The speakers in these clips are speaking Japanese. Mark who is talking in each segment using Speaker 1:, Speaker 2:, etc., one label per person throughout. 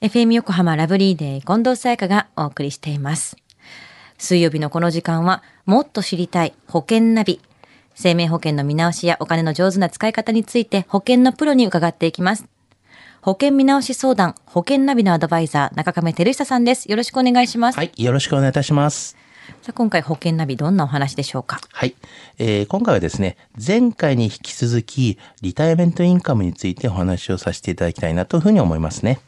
Speaker 1: FM 横浜ラブリーデー近藤沙耶香がお送りしています。水曜日のこの時間は、もっと知りたい保険ナビ。生命保険の見直しやお金の上手な使い方について保険のプロに伺っていきます。保険見直し相談、保険ナビのアドバイザー、中亀照久さんです。よろしくお願いします。
Speaker 2: はい、よろしくお願いいたします。
Speaker 1: さあ今回保険ナビどんなお話でしょうか？
Speaker 2: はい、えー今回はですね、前回に引き続き、リタイアメントインカムについてお話をさせていただきたいなというふうに思いますね。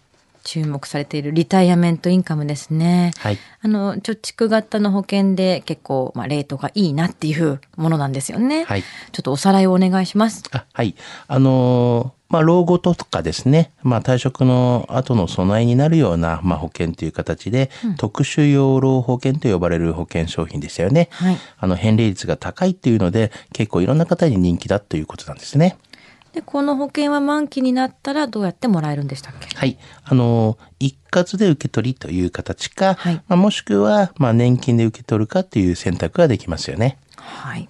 Speaker 1: 注目されているリタイアメントインカムですね。
Speaker 2: はい。
Speaker 1: あの、貯蓄型の保険で結構、まあ、レートがいいなっていうものなんですよね。
Speaker 2: はい。
Speaker 1: ちょっとおさらいをお願いします。
Speaker 2: あはい。あのーまあ、老後とかですね、まあ、退職の後の備えになるような、まあ、保険という形で、特殊養老保険と呼ばれる保険商品でしたよね。
Speaker 1: はい
Speaker 2: あの、返礼率が高いっていうので、結構いろんな方に人気だということなんですね。
Speaker 1: で、この保険は満期になったらどうやってもらえるんでしたっけ？
Speaker 2: はい。あの、一括で受け取りという形か、
Speaker 1: はい
Speaker 2: まあ、もしくは、まあ、年金で受け取るかという選択ができますよね。
Speaker 1: はい。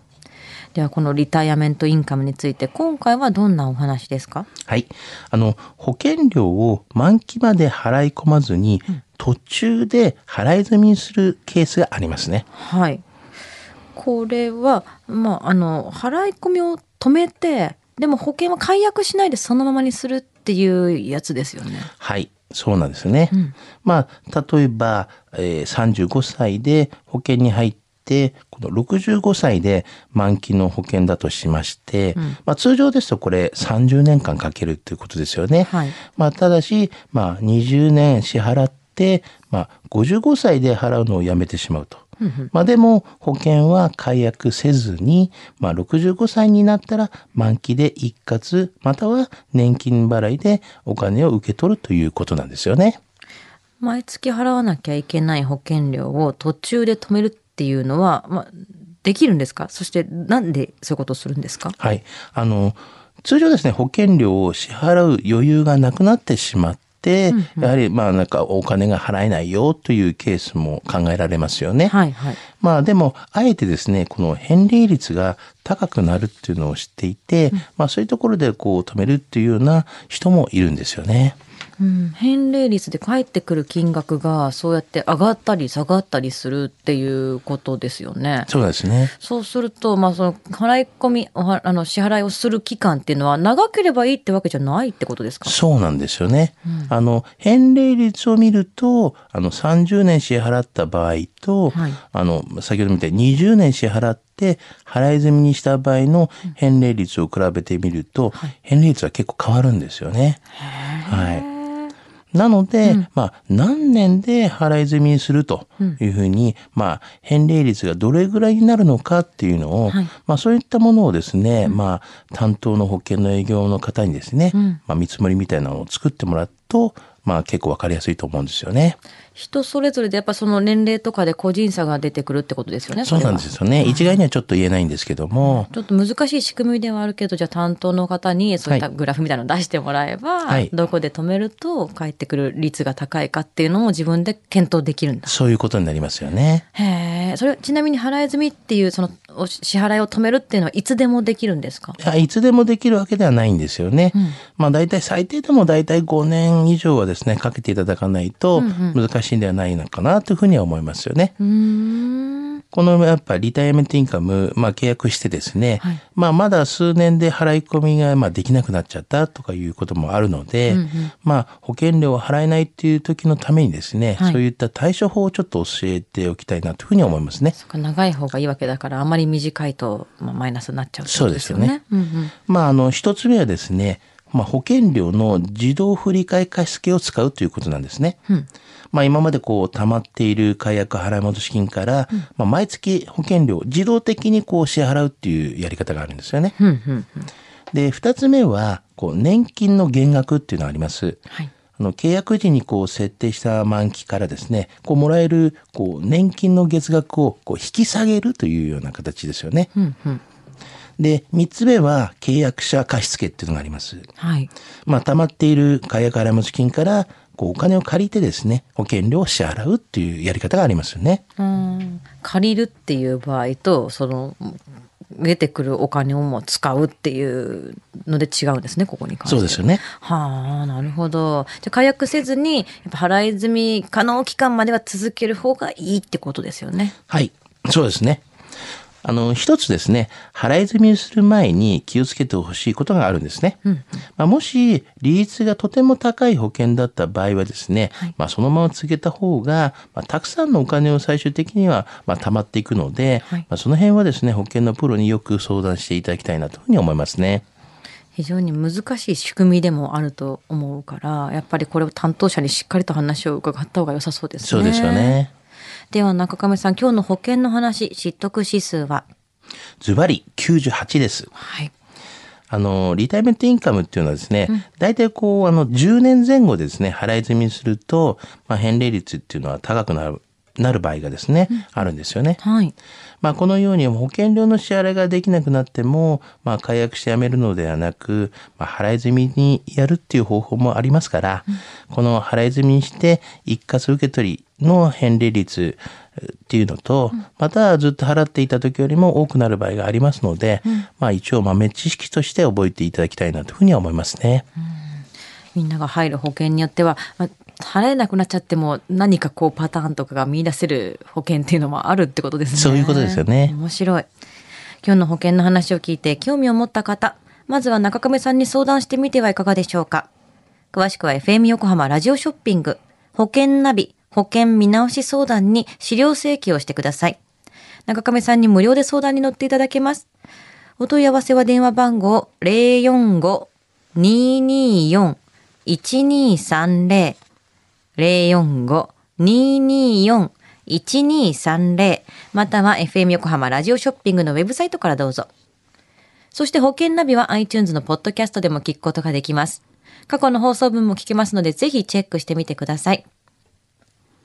Speaker 1: では、このリタイアメントインカムについて、今回はどんなお話ですか？
Speaker 2: はい。あの、保険料を満期まで払い込まずに、途中で払い済みにするケースがありますね。
Speaker 1: はい。これは、まあ、あの、払い込みを止めて、でも保険は解約しないでそのままにするっていうやつですよね。
Speaker 2: はい。そうなんですね。
Speaker 1: ん
Speaker 2: まあ、例えば、えー35歳で保険に入って、この65歳で満期の保険だとしまして、まあ通常ですとこれ30年間かけるということですよね。
Speaker 1: はい
Speaker 2: まあただし、まあ20年支払って、まあ55歳で払うのをやめてしまうと。まあでも保険は解約せずに、まあ65歳になったら満期で一括、または年金払いでお金を受け取るということなんですよね。
Speaker 1: 毎月払わなきゃいけない保険料を途中で止めるっていうのは、まあ、できるんですか？そしてなんでそういうことをするんですか？
Speaker 2: はい。あの、通常ですね、保険料を支払う余裕がなくなってしまって、やはりまあなんかお金が払えないよというケースも考えられますよね。
Speaker 1: はいはい。
Speaker 2: まあでも、あえてですね、この返礼率が高くなるっていうのを知っていて、まあそういうところでこう止めるっていうような人もいるんですよね。
Speaker 1: うん、返礼率で返ってくる金額がそうやって上がったり下がったりするっていうことですよね。
Speaker 2: そうですね。
Speaker 1: そうすると、まあ、その払い込みおはあの支払いをする期間っていうのは長ければいいってわけじゃないってことですか？
Speaker 2: そうなんですよね。あの、返礼率を見ると、あの、30年支払った場合と、
Speaker 1: はい
Speaker 2: あの、先ほど見た20年支払って、払い済みにした場合の返礼率を比べてみると、返礼率は結構変わるんですよね。はい。なので、まあ、何年で払い済みにするというふうに、まあ、返礼率がどれぐらいになるのかっていうのを、
Speaker 1: はい。
Speaker 2: まあ、そういったものをですね、まあ、担当の保険の営業の方にですね、まあ、見積もりみたいなのを作ってもらうと、まあ、結構わかりやすいと思うんですよね。
Speaker 1: 人それぞれでやっぱその年齢とかで個人差が出てくるってことですよね。
Speaker 2: そうなんですよね。一概にはちょっと言えないんですけども、
Speaker 1: ちょっと難しい仕組みではあるけど、じゃあ担当の方にそういったグラフみたいなのを出してもらえば、
Speaker 2: はい
Speaker 1: どこで止めると返ってくる率が高いかっていうのも自分で検討できるんだ。
Speaker 2: そういうことになりますよね。
Speaker 1: へえ、それちなみに払い済みっていうそのお支払いを止めるっていうのはいつでもできるんですか？
Speaker 2: いやいつでもできるわけではないんですよね。まあ大体最低でも大体5年以上はですね、かけていただかないと難しいんではないのかなというふうには思いますよね。
Speaker 1: うーん。
Speaker 2: このやっぱリタイアメントインカム、まあ契約してですね、
Speaker 1: はい。
Speaker 2: まあまだ数年で払い込みがまあできなくなっちゃったとかいうこともあるので、まあ保険料を払えないっていう時のためにですね、
Speaker 1: はい。
Speaker 2: そういった対処法をちょっと教えておきたいなというふうに思いますね。
Speaker 1: そっか長い方がいいわけだから、あまり短いと、まあ、マイナスになっちゃうってことですよね。
Speaker 2: そうです
Speaker 1: うんうん。
Speaker 2: まあ、あの、一つ目はですね、まあ、保険料の自動振替貸付を使うということなんですね。まあ、今までこう、溜まっている解約払い戻し金から、まあ、毎月保険料を自動的にこう、支払うっていうやり方があるんですよね。
Speaker 1: うんうんうん
Speaker 2: で、二つ目は、こう、年金の減額っていうのがあります。
Speaker 1: はい。
Speaker 2: あの、契約時にこう、設定した満期からですね、こう、もらえる、こう、年金の月額をこう、引き下げるというような形ですよね。
Speaker 1: うんうん。
Speaker 2: で、三つ目は、契約者貸付っていうのがあります。
Speaker 1: はい。
Speaker 2: まあ、溜まっている解約払い戻金から、こう、お金を借りてですね、保険料を支払うっていうやり方がありますよね。
Speaker 1: うん借りるっていう場合とその出てくるお金をもう使うっていうので違うんですね、ここに関して
Speaker 2: そうですよね。
Speaker 1: はあ、なるほど。じゃあ解約せずに、やっぱ払い済み可能期間までは続ける方がいいってことですよね。
Speaker 2: はい。そうですね。あの、一つですね、払い済みする前に気をつけてほしいことがあるんですね。まあ、もし、利率がとても高い保険だった場合はですね、まあ、そのまま続けた方が、まあ、たくさんのお金を最終的には、まあ、溜まっていくので、
Speaker 1: はい
Speaker 2: まあ、その辺はですね、保険のプロによく相談していただきたいなというふうに思いますね。
Speaker 1: 非常に難しい仕組みでもあると思うから、やっぱりこれを担当者にしっかりと話を伺った方が良さそうですね。
Speaker 2: そうですよ。ね。
Speaker 1: では中亀さん、今日の保険の話、知得指数は？
Speaker 2: ズバリ98です。
Speaker 1: はい。
Speaker 2: あの、リタイメントインカムっていうのはですね、大体こう、あの、10年前後ですね、払い済みすると、まあ、返礼率っていうのは高くなる、なる場合がですね、あるんですよね。
Speaker 1: はい。
Speaker 2: まあ、このように保険料の支払いができなくなっても、まあ、解約してやめるのではなく、まあ、払い済みにやるっていう方法もありますから、この払い済みにして一括受け取りの返礼率っていうのと、またずっと払っていた時よりも多くなる場合がありますので、まあ一応豆知識として覚えていただきたいなというふうには思いますね。
Speaker 1: みんなが入る保険によっては、まあ払えなくなっちゃっても何かこうパターンとかが見出せる保険っていうのもあるってことですね。
Speaker 2: そういうことですよね
Speaker 1: 面白い。今日の保険の話を聞いて興味を持った方、まずは中亀さんに相談してみてはいかがでしょうか。詳しくは FM 横浜ラジオショッピング、保険ナビ、保険見直し相談に資料請求をしてください。中亀さんに無料で相談に乗っていただけます。お問い合わせは電話番号045-224-1230 045-224-1230または FM 横浜ラジオショッピングのウェブサイトからどうぞ。そして保険ナビは iTunes のポッドキャストでも聞くことができます。過去の放送分も聞けますのでぜひチェックしてみてください。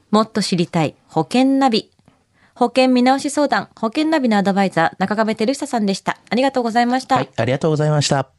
Speaker 1: もっと知りたい保険ナビ。保険見直し相談、保険ナビのアドバイザー、中亀照久さんでした。ありがとうございました。
Speaker 2: はい、ありがとうございました。